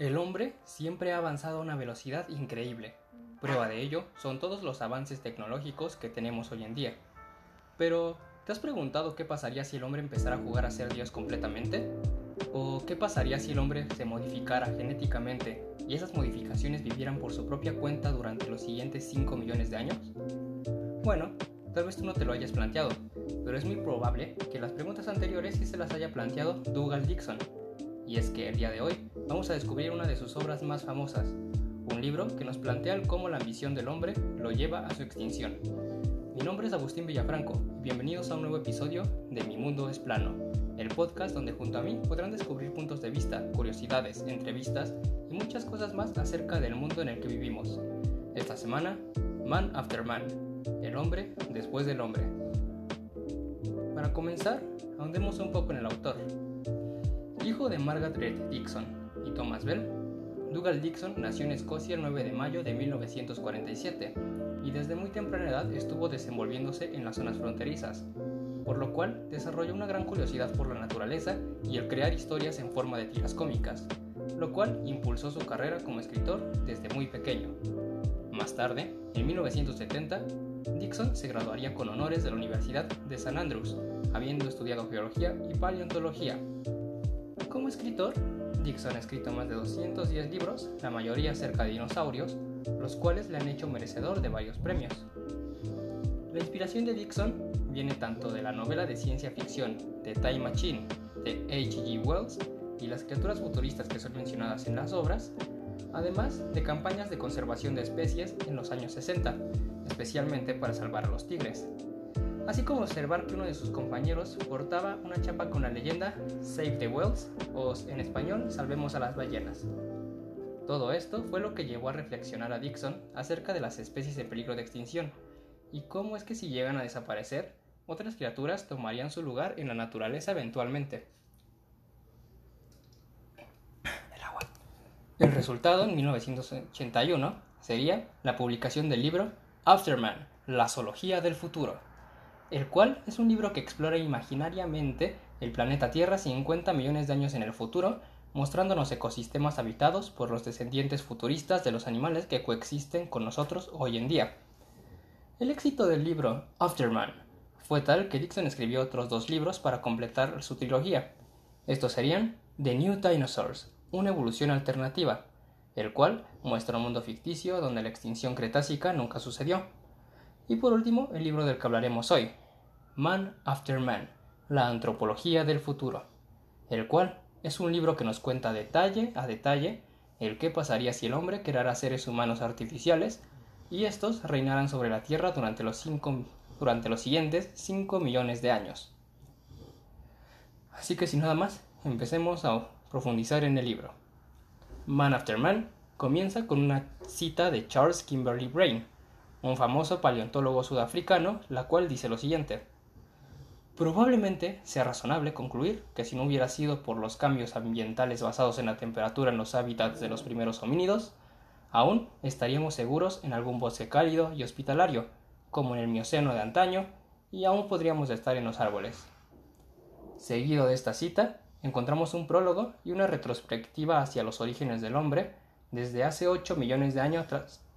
El hombre siempre ha avanzado a una velocidad increíble. Prueba de ello son todos los avances tecnológicos que tenemos hoy en día. Pero, ¿te has preguntado qué pasaría si el hombre empezara a jugar a ser Dios completamente? ¿O qué pasaría si el hombre se modificara genéticamente y esas modificaciones vivieran por su propia cuenta durante los siguientes 5 millones de años? Bueno, tal vez tú no te lo hayas planteado, pero es muy probable que las preguntas anteriores sí se las haya planteado Dougal Dixon. Y es que el día de hoy vamos a descubrir una de sus obras más famosas, un libro que nos plantea cómo la ambición del hombre lo lleva a su extinción. Mi nombre es Agustín Villafranco y bienvenidos a un nuevo episodio de Mi Mundo es Plano, el podcast donde junto a mí podrán descubrir puntos de vista, curiosidades, entrevistas y muchas cosas más acerca del mundo en el que vivimos. Esta semana, Man After Man, el hombre después del hombre. Para comenzar, ahondemos un poco en el autor. Hijo de Margaret Dixon y Thomas Bell, Dougal Dixon nació en Escocia el 9 de mayo de 1947 y desde muy temprana edad estuvo desenvolviéndose en las zonas fronterizas, por lo cual desarrolló una gran curiosidad por la naturaleza y el crear historias en forma de tiras cómicas, lo cual impulsó su carrera como escritor desde muy pequeño. Más tarde, en 1970, Dixon se graduaría con honores de la Universidad de San Andrews, habiendo estudiado geología y paleontología. Como escritor, Dixon ha escrito más de 210 libros, la mayoría acerca de dinosaurios, los cuales le han hecho merecedor de varios premios. La inspiración de Dixon viene tanto de la novela de ciencia ficción The Time Machine de H.G. Wells y las criaturas futuristas que son mencionadas en las obras, además de campañas de conservación de especies en los años 60, especialmente para salvar a los tigres, así como observar que uno de sus compañeros portaba una chapa con la leyenda Save the Whales o en español Salvemos a las ballenas. Todo esto fue lo que llevó a reflexionar a Dixon acerca de las especies en peligro de extinción y cómo es que si llegan a desaparecer, otras criaturas tomarían su lugar en la naturaleza eventualmente. El agua. El resultado en 1981 sería la publicación del libro Afterman, la zoología del futuro, el cual es un libro que explora imaginariamente el planeta Tierra 50 millones de años en el futuro, mostrándonos ecosistemas habitados por los descendientes futuristas de los animales que coexisten con nosotros hoy en día. El éxito del libro Afterman fue tal que Dixon escribió otros dos libros para completar su trilogía. Estos serían The New Dinosaurs, una evolución alternativa, el cual muestra un mundo ficticio donde la extinción cretácica nunca sucedió. Y por último, el libro del que hablaremos hoy, Man After Man, la antropología del futuro, el cual es un libro que nos cuenta detalle a detalle el qué pasaría si el hombre creara seres humanos artificiales y estos reinaran sobre la Tierra durante los, cinco, durante los siguientes 5 millones de años. Así que sin nada más, empecemos a profundizar en el libro. Man After Man comienza con una cita de Charles Kimberly Brain, un famoso paleontólogo sudafricano, la cual dice lo siguiente. Probablemente sea razonable concluir que si no hubiera sido por los cambios ambientales basados en la temperatura en los hábitats de los primeros homínidos, aún estaríamos seguros en algún bosque cálido y hospitalario, como en el Mioceno de antaño, y aún podríamos estar en los árboles. Seguido de esta cita, encontramos un prólogo y una retrospectiva hacia los orígenes del hombre desde hace 8 millones de años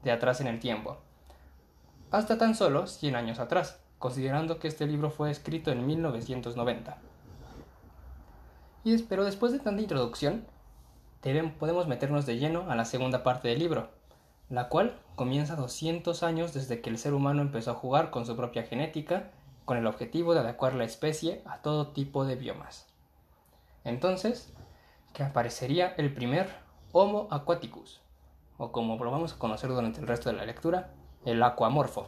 de atrás en el tiempo, hasta tan solo 100 años atrás, considerando que este libro fue escrito en 1990. Y pero después de tanta introducción, podemos meternos de lleno a la segunda parte del libro, la cual comienza 200 años desde que el ser humano empezó a jugar con su propia genética con el objetivo de adecuar la especie a todo tipo de biomas. Entonces, que aparecería el primer Homo aquaticus, o como lo vamos a conocer durante el resto de la lectura, el aquamorfo.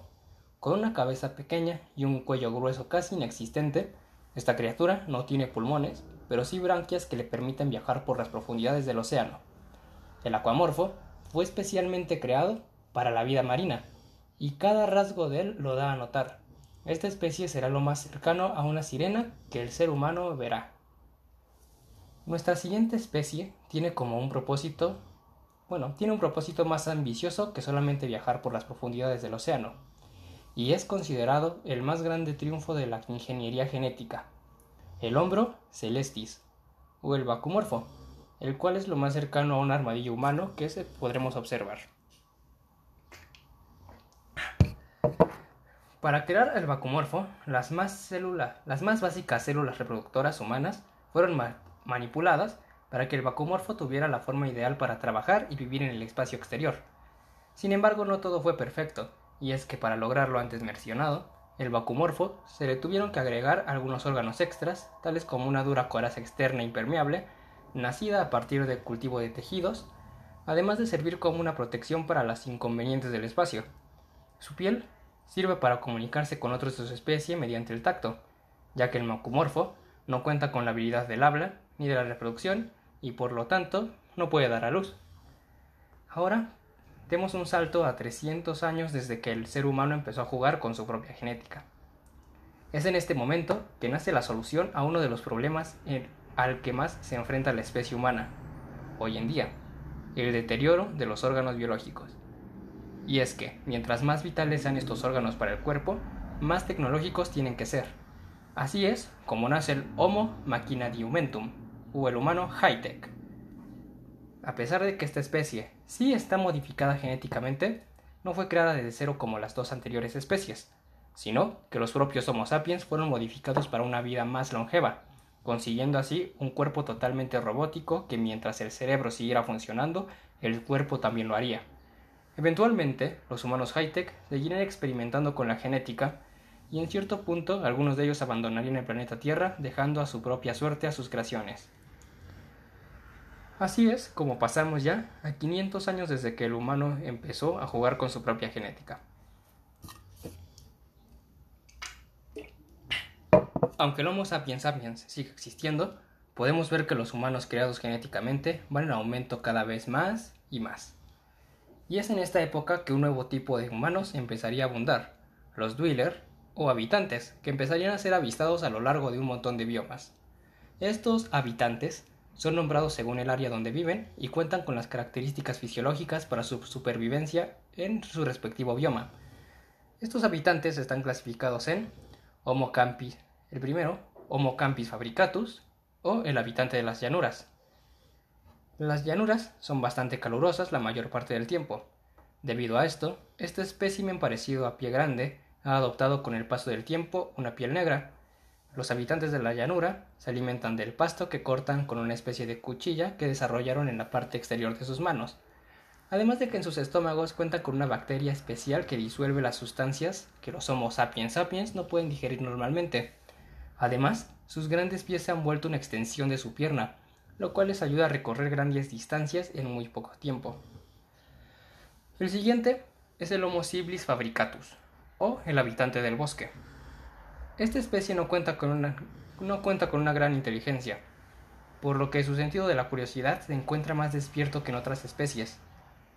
Con una cabeza pequeña y un cuello grueso casi inexistente, esta criatura no tiene pulmones, pero sí branquias que le permiten viajar por las profundidades del océano. El aquamorfo fue especialmente creado para la vida marina, y cada rasgo de él lo da a notar. Esta especie será lo más cercano a una sirena que el ser humano verá. Nuestra siguiente especie tiene como un propósito, bueno, tiene un propósito más ambicioso que solamente viajar por las profundidades del océano, y es considerado el más grande triunfo de la ingeniería genética, el hombro celestis, o el vacumorfo, el cual es lo más cercano a un armadillo humano que se podremos observar. Para crear el vacumorfo, las más, las más básicas células reproductoras humanas fueron manipuladas para que el vacumorfo tuviera la forma ideal para trabajar y vivir en el espacio exterior. Sin embargo, no todo fue perfecto, y es que para lograr lo antes mencionado, el vacumorfo se le tuvieron que agregar algunos órganos extras, tales como una dura coraza externa impermeable, nacida a partir del cultivo de tejidos, además de servir como una protección para las inconvenientes del espacio. Su piel sirve para comunicarse con otros de su especie mediante el tacto, ya que el macumorfo no cuenta con la habilidad del habla ni de la reproducción y por lo tanto no puede dar a luz. Ahora, demos un salto a 300 años desde que el ser humano empezó a jugar con su propia genética. Es en este momento que nace la solución a uno de los problemas al que más se enfrenta la especie humana hoy en día, el deterioro de los órganos biológicos. Y es que, mientras más vitales sean estos órganos para el cuerpo, más tecnológicos tienen que ser. Así es como nace el Homo machinadiumentum, o el humano high-tech. A pesar de que esta especie sí está modificada genéticamente, no fue creada desde cero como las dos anteriores especies, sino que los propios Homo sapiens fueron modificados para una vida más longeva, consiguiendo así un cuerpo totalmente robótico que mientras el cerebro siguiera funcionando, el cuerpo también lo haría. Eventualmente, los humanos high-tech seguirán experimentando con la genética y en cierto punto algunos de ellos abandonarían el planeta Tierra dejando a su propia suerte a sus creaciones. Así es como pasamos ya a 500 años desde que el humano empezó a jugar con su propia genética. Aunque el Homo sapiens sapiens sigue existiendo, podemos ver que los humanos creados genéticamente van en aumento cada vez más y más. Y es en esta época que un nuevo tipo de humanos empezaría a abundar, los Dweller o habitantes, que empezarían a ser avistados a lo largo de un montón de biomas. Estos habitantes son nombrados según el área donde viven y cuentan con las características fisiológicas para su supervivencia en su respectivo bioma. Estos habitantes están clasificados en Homo campis, el primero, Homo campis fabricatus, o el habitante de las llanuras, las llanuras son bastante calurosas la mayor parte del tiempo. Debido a esto, este espécimen parecido a pie grande ha adoptado con el paso del tiempo una piel negra. Los habitantes de la llanura se alimentan del pasto que cortan con una especie de cuchilla que desarrollaron en la parte exterior de sus manos. Además de que en sus estómagos cuentan con una bacteria especial que disuelve las sustancias que los Homo sapiens sapiens no pueden digerir normalmente. Además, sus grandes pies se han vuelto una extensión de su pierna, lo cual les ayuda a recorrer grandes distancias en muy poco tiempo. El siguiente es el Homo ciblis fabricatus, o el habitante del bosque. Esta especie no cuenta con una, no cuenta con una gran inteligencia, por lo que su sentido de la curiosidad se encuentra más despierto que en otras especies.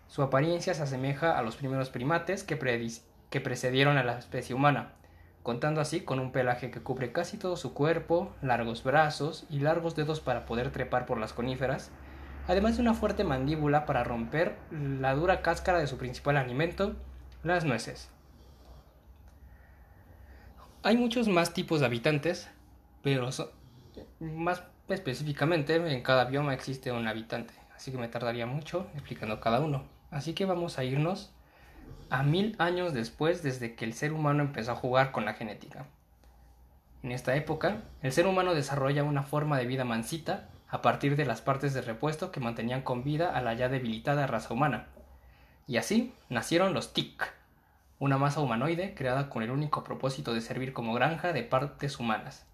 Su apariencia se asemeja a los primeros primates que, que precedieron a la especie humana, contando así con un pelaje que cubre casi todo su cuerpo, largos brazos y largos dedos para poder trepar por las coníferas, además de una fuerte mandíbula para romper la dura cáscara de su principal alimento, las nueces. Hay muchos más tipos de habitantes, pero más específicamente en cada bioma existe un habitante, así que me tardaría mucho explicando cada uno. Así que vamos a irnos a mil años después desde que el ser humano empezó a jugar con la genética. En esta época, el ser humano desarrolla una forma de vida mansita a partir de las partes de repuesto que mantenían con vida a la ya debilitada raza humana. Y así nacieron los TIC, una masa humanoide creada con el único propósito de servir como granja de partes humanas.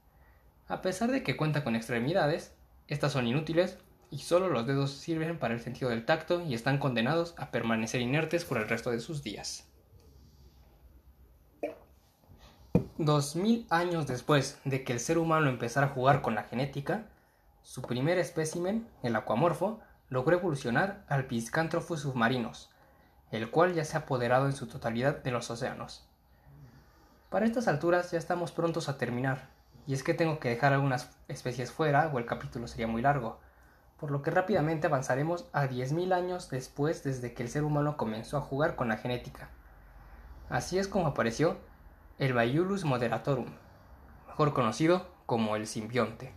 A pesar de que cuenta con extremidades, estas son inútiles y solo los dedos sirven para el sentido del tacto y están condenados a permanecer inertes por el resto de sus días. Dos mil años después de que el ser humano empezara a jugar con la genética, su primer espécimen, el acuamorfo, logró evolucionar al Piscanthropus submarinos, el cual ya se ha apoderado en su totalidad de los océanos. Para estas alturas ya estamos prontos a terminar, y es que tengo que dejar algunas especies fuera o el capítulo sería muy largo, por lo que rápidamente avanzaremos a 10.000 años después desde que el ser humano comenzó a jugar con la genética. Así es como apareció el Baiulus moderatorum, mejor conocido como el simbionte.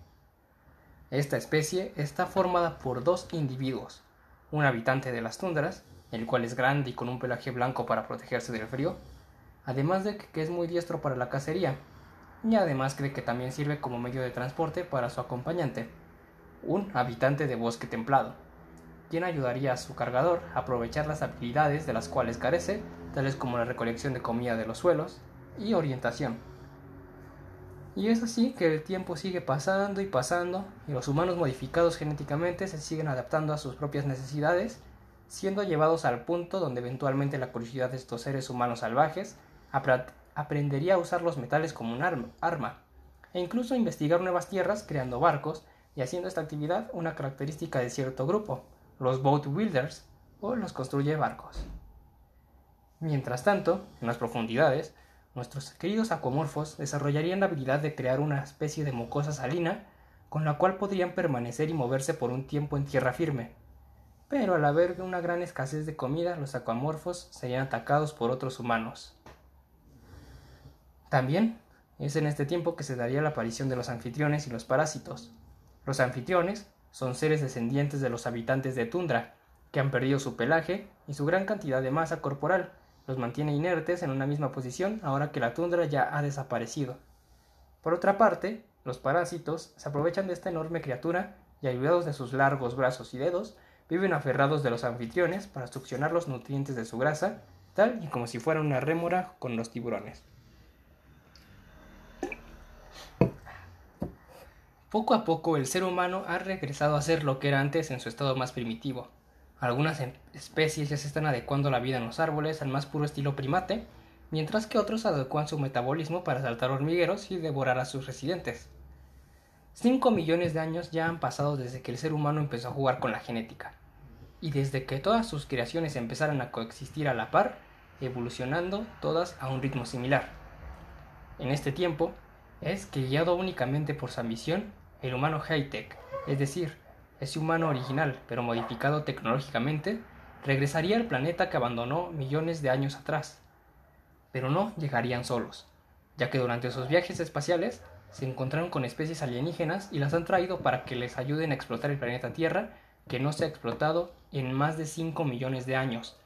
Esta especie está formada por dos individuos, un habitante de las tundras, el cual es grande y con un pelaje blanco para protegerse del frío, además de que es muy diestro para la cacería, y además cree que también sirve como medio de transporte para su acompañante, un habitante de bosque templado, quien ayudaría a su cargador a aprovechar las habilidades de las cuales carece, tales como la recolección de comida de los suelos y orientación. Y es así que el tiempo sigue pasando y pasando, y los humanos modificados genéticamente se siguen adaptando a sus propias necesidades, siendo llevados al punto donde eventualmente la curiosidad de estos seres humanos salvajes aprendería a usar los metales como un arma, e incluso investigar nuevas tierras creando barcos y haciendo esta actividad una característica de cierto grupo, los boat builders o los construye barcos. Mientras tanto, en las profundidades, nuestros queridos acuamorfos desarrollarían la habilidad de crear una especie de mucosa salina con la cual podrían permanecer y moverse por un tiempo en tierra firme. Pero al haber una gran escasez de comida, los acuamorfos serían atacados por otros humanos. También es en este tiempo que se daría la aparición de los anfitriones y los parásitos. Los anfitriones son seres descendientes de los habitantes de tundra, que han perdido su pelaje y su gran cantidad de masa corporal los mantiene inertes en una misma posición ahora que la tundra ya ha desaparecido. Por otra parte, los parásitos se aprovechan de esta enorme criatura y ayudados de sus largos brazos y dedos, viven aferrados de los anfitriones para succionar los nutrientes de su grasa, tal y como si fuera una rémora con los tiburones. Poco a poco el ser humano ha regresado a ser lo que era antes en su estado más primitivo. Algunas especies ya se están adecuando la vida en los árboles al más puro estilo primate, mientras que otros adecuan su metabolismo para saltar hormigueros y devorar a sus residentes. Cinco millones de años ya han pasado desde que el ser humano empezó a jugar con la genética, y desde que todas sus creaciones empezaron a coexistir a la par, evolucionando todas a un ritmo similar. En este tiempo, es que guiado únicamente por su ambición, el humano high-tech, es decir, ese humano original pero modificado tecnológicamente, regresaría al planeta que abandonó millones de años atrás. Pero no llegarían solos, ya que durante sus viajes espaciales se encontraron con especies alienígenas y las han traído para que les ayuden a explotar el planeta Tierra, que no se ha explotado en más de 5 millones de años,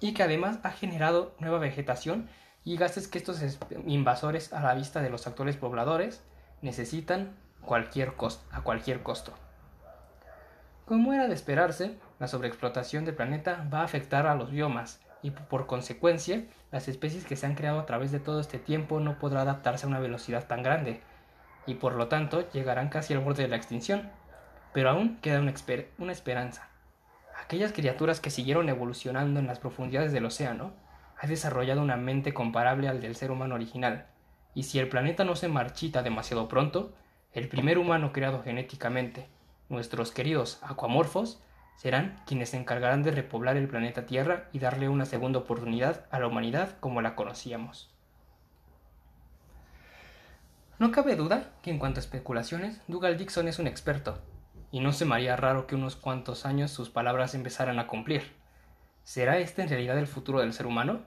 y que además ha generado nueva vegetación y gases que estos invasores a la vista de los actuales pobladores necesitan cualquier a cualquier costo. Como era de esperarse, la sobreexplotación del planeta va a afectar a los biomas y por consecuencia las especies que se han creado a través de todo este tiempo no podrán adaptarse a una velocidad tan grande y por lo tanto llegarán casi al borde de la extinción. Pero aún queda una, una esperanza. Aquellas criaturas que siguieron evolucionando en las profundidades del océano han desarrollado una mente comparable al del ser humano original, y si el planeta no se marchita demasiado pronto, el primer humano creado genéticamente, nuestros queridos acuamorfos, serán quienes se encargarán de repoblar el planeta Tierra y darle una segunda oportunidad a la humanidad como la conocíamos. No cabe duda que en cuanto a especulaciones, Dougal Dixon es un experto, y no se me haría raro que unos cuantos años sus palabras empezaran a cumplir. ¿Será este en realidad el futuro del ser humano?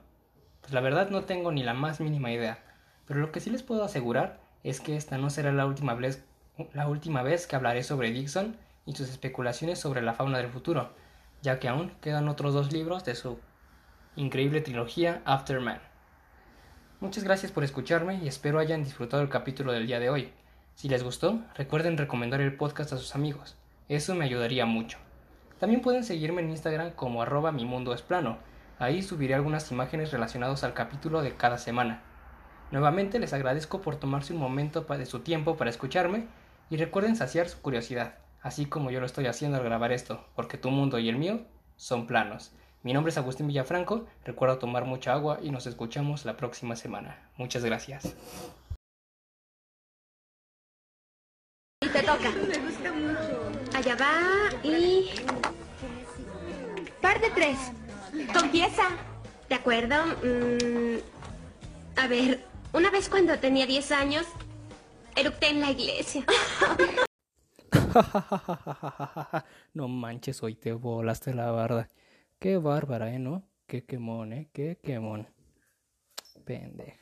Pues la verdad no tengo ni la más mínima idea, pero lo que sí les puedo asegurar es que esta no será la última vez, la última vez que hablaré sobre Dixon y sus especulaciones sobre la fauna del futuro, ya que aún quedan otros dos libros de su increíble trilogía Afterman. Muchas gracias por escucharme y espero hayan disfrutado el capítulo del día de hoy. Si les gustó, recuerden recomendar el podcast a sus amigos, eso me ayudaría mucho. También pueden seguirme en Instagram como arroba mi mundo es plano. Ahí subiré algunas imágenes relacionadas al capítulo de cada semana. Nuevamente les agradezco por tomarse un momento de su tiempo para escucharme y recuerden saciar su curiosidad, así como yo lo estoy haciendo al grabar esto, porque tu mundo y el mío son planos. Mi nombre es Agustín Villafranco, recuerda tomar mucha agua y nos escuchamos la próxima semana. Muchas gracias. Te toca. Allá va y... Par de tres. Confiesa. ¿De acuerdo? Mm, a ver, una vez cuando tenía 10 años, eructé en la iglesia. no manches, hoy te volaste la barda. Qué bárbara, ¿eh? ¿No? Qué quemón, ¿eh? Qué quemón. Pendeja.